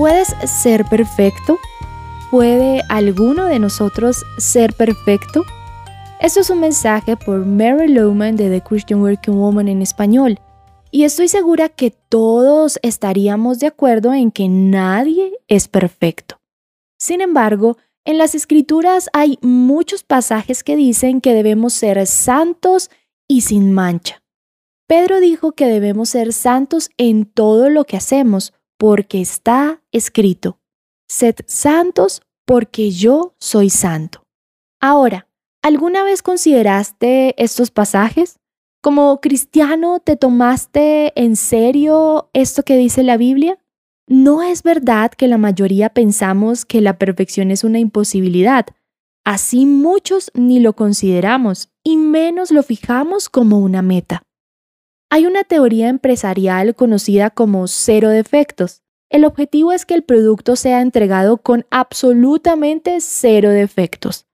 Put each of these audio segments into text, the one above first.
¿Puedes ser perfecto? ¿Puede alguno de nosotros ser perfecto? Esto es un mensaje por Mary Lowman de The Christian Working Woman en español. Y estoy segura que todos estaríamos de acuerdo en que nadie es perfecto. Sin embargo, en las escrituras hay muchos pasajes que dicen que debemos ser santos y sin mancha. Pedro dijo que debemos ser santos en todo lo que hacemos, porque está escrito, sed santos porque yo soy santo. Ahora, ¿alguna vez consideraste estos pasajes? ¿Como cristiano te tomaste en serio esto que dice la Biblia? No es verdad que la mayoría pensamos que la perfección es una imposibilidad. Así muchos ni lo consideramos y menos lo fijamos como una meta. Hay una teoría empresarial conocida como cero defectos. El objetivo es que el producto sea entregado con absolutamente cero defectos.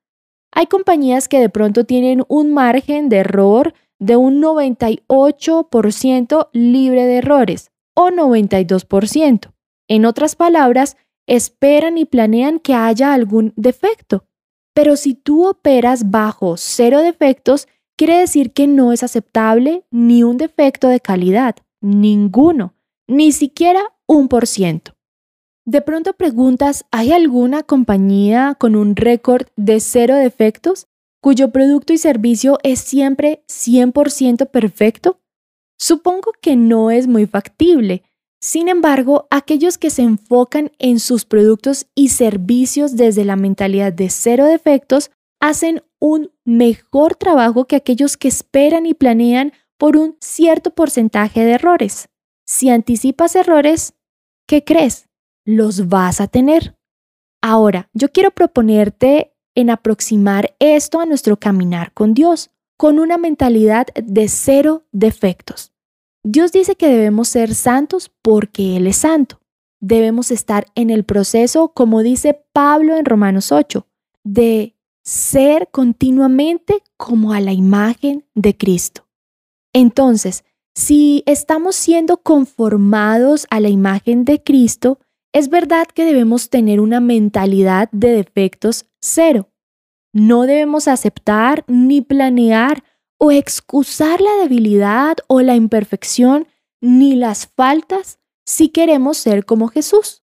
Hay compañías que de pronto tienen un margen de error de un 98% libre de errores o 92%. En otras palabras, esperan y planean que haya algún defecto. Pero si tú operas bajo cero defectos, quiere decir que no es aceptable ni un defecto de calidad, ninguno, ni siquiera un por ciento. De pronto preguntas, ¿hay alguna compañía con un récord de cero defectos cuyo producto y servicio es siempre 100% perfecto? Supongo que no es muy factible, sin embargo, aquellos que se enfocan en sus productos y servicios desde la mentalidad de cero defectos hacen un mejor trabajo que aquellos que esperan y planean por un cierto porcentaje de errores. Si anticipas errores, ¿qué crees? Los vas a tener. Ahora, yo quiero proponerte en aproximar esto a nuestro caminar con Dios, con una mentalidad de cero defectos. Dios dice que debemos ser santos porque Él es santo. Debemos estar en el proceso, como dice Pablo en Romanos 8, de ser continuamente como a la imagen de Cristo. Entonces, si estamos siendo conformados a la imagen de Cristo, es verdad que debemos tener una mentalidad de defectos cero. No debemos aceptar ni planear o excusar la debilidad o la imperfección ni las faltas si queremos ser como Jesús.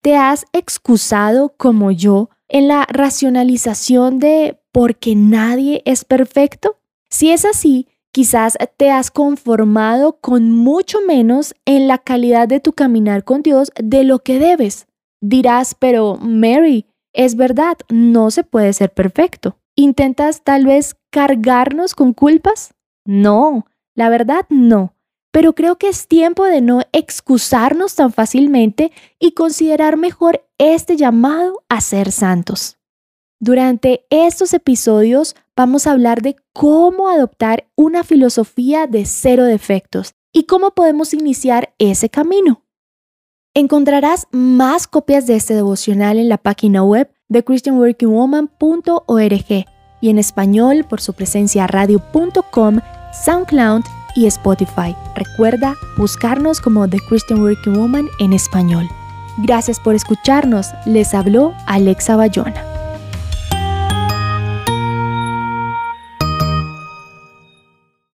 ¿Te has excusado como yo en la racionalización de porque nadie es perfecto? Si es así, quizás te has conformado con mucho menos en la calidad de tu caminar con Dios de lo que debes. Dirás, pero Mary, es verdad, no se puede ser perfecto. ¿Intentas tal vez cargarnos con culpas? No, la verdad no. Pero creo que es tiempo de no excusarnos tan fácilmente y considerar mejor este llamado a ser santos. Durante estos episodios vamos a hablar de cómo adoptar una filosofía de cero defectos y cómo podemos iniciar ese camino. Encontrarás más copias de este devocional en la página web de christianworkingwoman.org y en español por su presencia radio.com, SoundCloud y Spotify. Recuerda buscarnos como The Christian Working Woman en español. Gracias por escucharnos. Les habló Alexa Bayona.